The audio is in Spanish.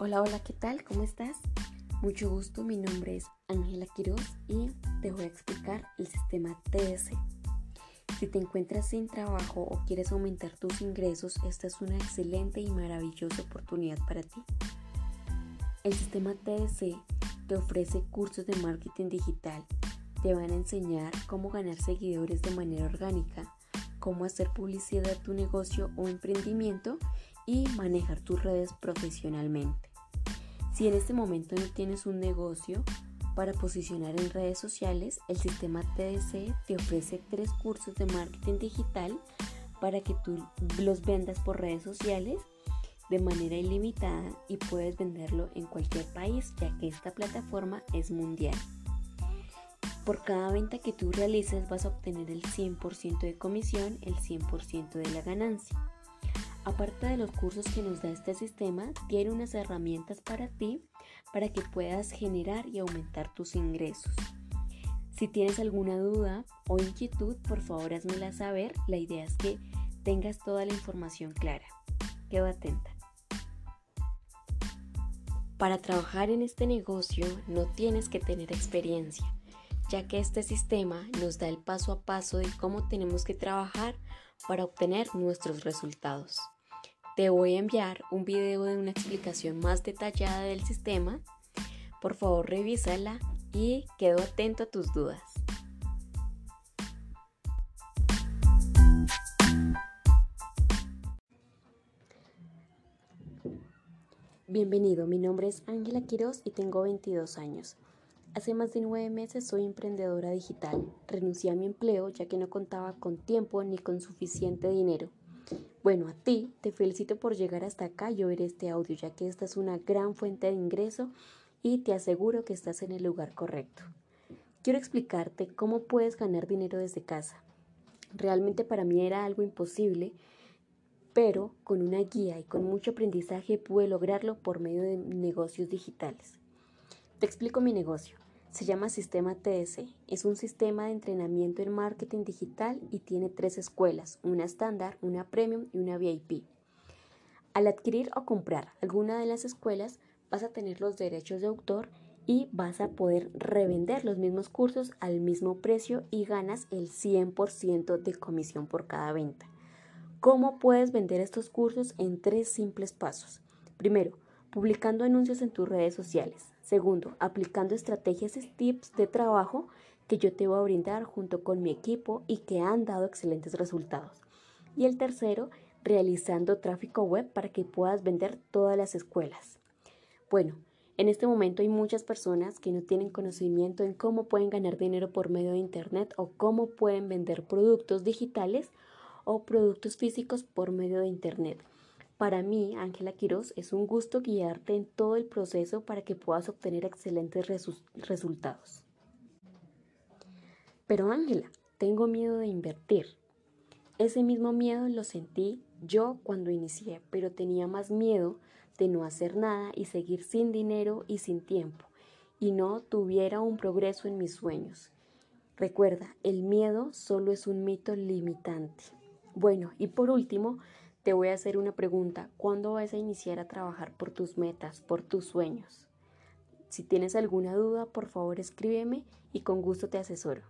Hola, hola, ¿qué tal? ¿Cómo estás? Mucho gusto, mi nombre es Ángela Quiroz y te voy a explicar el sistema TDC. Si te encuentras sin trabajo o quieres aumentar tus ingresos, esta es una excelente y maravillosa oportunidad para ti. El sistema TDC te ofrece cursos de marketing digital. Te van a enseñar cómo ganar seguidores de manera orgánica, cómo hacer publicidad a tu negocio o emprendimiento y manejar tus redes profesionalmente. Si en este momento no tienes un negocio para posicionar en redes sociales, el sistema TDC te ofrece tres cursos de marketing digital para que tú los vendas por redes sociales de manera ilimitada y puedes venderlo en cualquier país ya que esta plataforma es mundial. Por cada venta que tú realices vas a obtener el 100% de comisión, el 100% de la ganancia. Aparte de los cursos que nos da este sistema, tiene unas herramientas para ti para que puedas generar y aumentar tus ingresos. Si tienes alguna duda o inquietud, por favor házmela saber. La idea es que tengas toda la información clara. Quedo atenta. Para trabajar en este negocio no tienes que tener experiencia, ya que este sistema nos da el paso a paso de cómo tenemos que trabajar para obtener nuestros resultados. Te voy a enviar un video de una explicación más detallada del sistema. Por favor, revísala y quedo atento a tus dudas. Bienvenido, mi nombre es Ángela Quiroz y tengo 22 años. Hace más de nueve meses soy emprendedora digital. Renuncié a mi empleo ya que no contaba con tiempo ni con suficiente dinero. Bueno, a ti te felicito por llegar hasta acá y oír este audio, ya que esta es una gran fuente de ingreso y te aseguro que estás en el lugar correcto. Quiero explicarte cómo puedes ganar dinero desde casa. Realmente para mí era algo imposible, pero con una guía y con mucho aprendizaje pude lograrlo por medio de negocios digitales. Te explico mi negocio. Se llama Sistema TS. Es un sistema de entrenamiento en marketing digital y tiene tres escuelas, una estándar, una premium y una VIP. Al adquirir o comprar alguna de las escuelas, vas a tener los derechos de autor y vas a poder revender los mismos cursos al mismo precio y ganas el 100% de comisión por cada venta. ¿Cómo puedes vender estos cursos? En tres simples pasos. Primero, publicando anuncios en tus redes sociales. Segundo, aplicando estrategias y tips de trabajo que yo te voy a brindar junto con mi equipo y que han dado excelentes resultados. Y el tercero, realizando tráfico web para que puedas vender todas las escuelas. Bueno, en este momento hay muchas personas que no tienen conocimiento en cómo pueden ganar dinero por medio de Internet o cómo pueden vender productos digitales o productos físicos por medio de Internet. Para mí, Ángela Quiroz, es un gusto guiarte en todo el proceso para que puedas obtener excelentes resultados. Pero Ángela, tengo miedo de invertir. Ese mismo miedo lo sentí yo cuando inicié, pero tenía más miedo de no hacer nada y seguir sin dinero y sin tiempo, y no tuviera un progreso en mis sueños. Recuerda, el miedo solo es un mito limitante. Bueno, y por último, te voy a hacer una pregunta. ¿Cuándo vas a iniciar a trabajar por tus metas, por tus sueños? Si tienes alguna duda, por favor escríbeme y con gusto te asesoro.